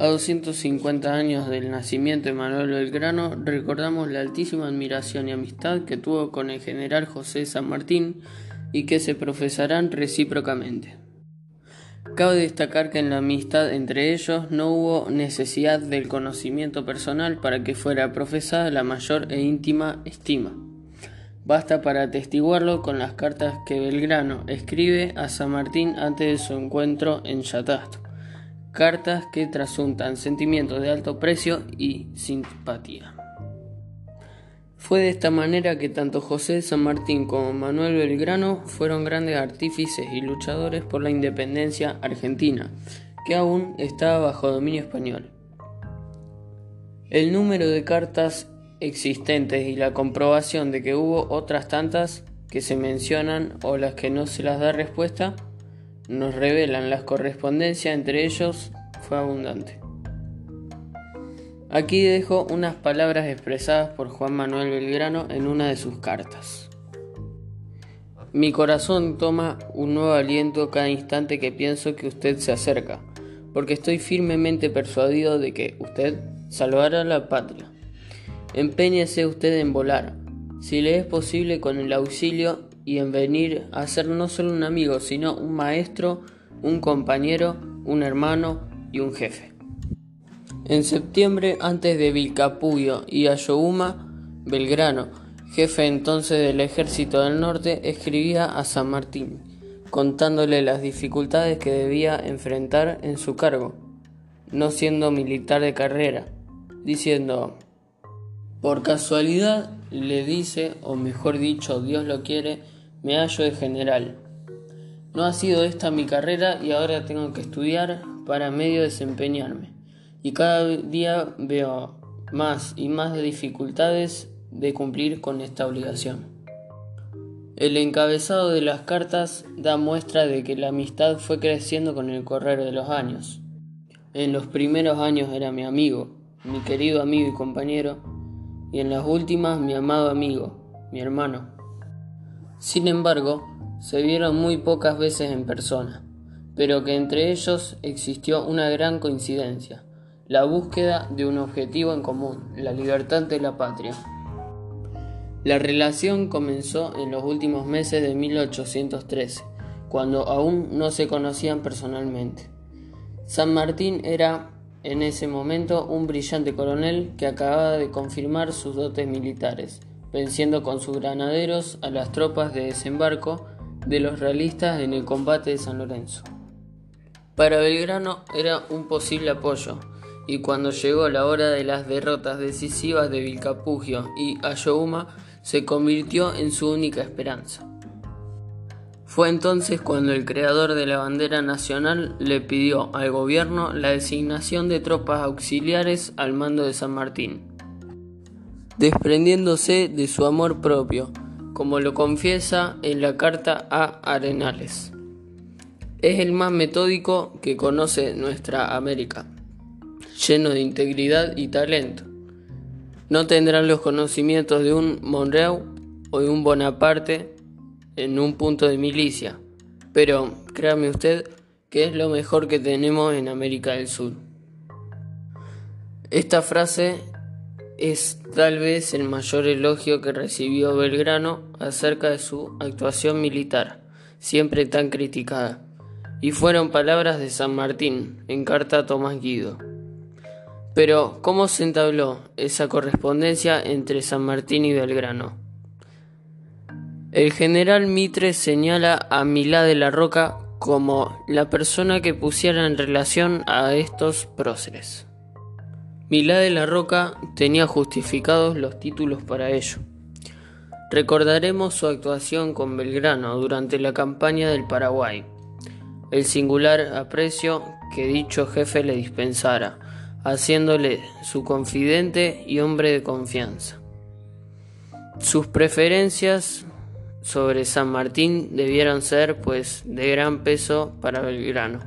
A 250 años del nacimiento de Manuel Belgrano, recordamos la altísima admiración y amistad que tuvo con el general José San Martín y que se profesarán recíprocamente. Cabe destacar que en la amistad entre ellos no hubo necesidad del conocimiento personal para que fuera profesada la mayor e íntima estima. Basta para atestiguarlo con las cartas que Belgrano escribe a San Martín antes de su encuentro en Yatasto cartas que trasuntan sentimientos de alto precio y simpatía. Fue de esta manera que tanto José San Martín como Manuel Belgrano fueron grandes artífices y luchadores por la independencia argentina, que aún estaba bajo dominio español. El número de cartas existentes y la comprobación de que hubo otras tantas que se mencionan o las que no se las da respuesta nos revelan la correspondencia entre ellos fue abundante. Aquí dejo unas palabras expresadas por Juan Manuel Belgrano en una de sus cartas. Mi corazón toma un nuevo aliento cada instante que pienso que usted se acerca, porque estoy firmemente persuadido de que usted salvará la patria. Empeñese usted en volar, si le es posible con el auxilio y en venir a ser no solo un amigo, sino un maestro, un compañero, un hermano y un jefe. En septiembre, antes de Vilcapullo y Ayohuma, Belgrano, jefe entonces del ejército del norte, escribía a San Martín, contándole las dificultades que debía enfrentar en su cargo, no siendo militar de carrera, diciendo, por casualidad le dice, o mejor dicho, Dios lo quiere, me hallo de general. No ha sido esta mi carrera y ahora tengo que estudiar para medio desempeñarme. Y cada día veo más y más dificultades de cumplir con esta obligación. El encabezado de las cartas da muestra de que la amistad fue creciendo con el correr de los años. En los primeros años era mi amigo, mi querido amigo y compañero, y en las últimas mi amado amigo, mi hermano. Sin embargo, se vieron muy pocas veces en persona, pero que entre ellos existió una gran coincidencia, la búsqueda de un objetivo en común, la libertad de la patria. La relación comenzó en los últimos meses de 1813, cuando aún no se conocían personalmente. San Martín era en ese momento un brillante coronel que acababa de confirmar sus dotes militares venciendo con sus granaderos a las tropas de desembarco de los realistas en el combate de San Lorenzo. Para Belgrano era un posible apoyo, y cuando llegó la hora de las derrotas decisivas de Vilcapugio y Ayohuma, se convirtió en su única esperanza. Fue entonces cuando el creador de la bandera nacional le pidió al gobierno la designación de tropas auxiliares al mando de San Martín desprendiéndose de su amor propio, como lo confiesa en la carta a Arenales. Es el más metódico que conoce nuestra América, lleno de integridad y talento. No tendrán los conocimientos de un Monreau o de un Bonaparte en un punto de milicia, pero créame usted que es lo mejor que tenemos en América del Sur. Esta frase es tal vez el mayor elogio que recibió Belgrano acerca de su actuación militar, siempre tan criticada, y fueron palabras de San Martín en carta a Tomás Guido. Pero, ¿cómo se entabló esa correspondencia entre San Martín y Belgrano? El general Mitre señala a Milá de la Roca como la persona que pusiera en relación a estos próceres. Milá de la Roca tenía justificados los títulos para ello. Recordaremos su actuación con Belgrano durante la campaña del Paraguay, el singular aprecio que dicho jefe le dispensara, haciéndole su confidente y hombre de confianza. Sus preferencias sobre San Martín debieron ser, pues, de gran peso para Belgrano.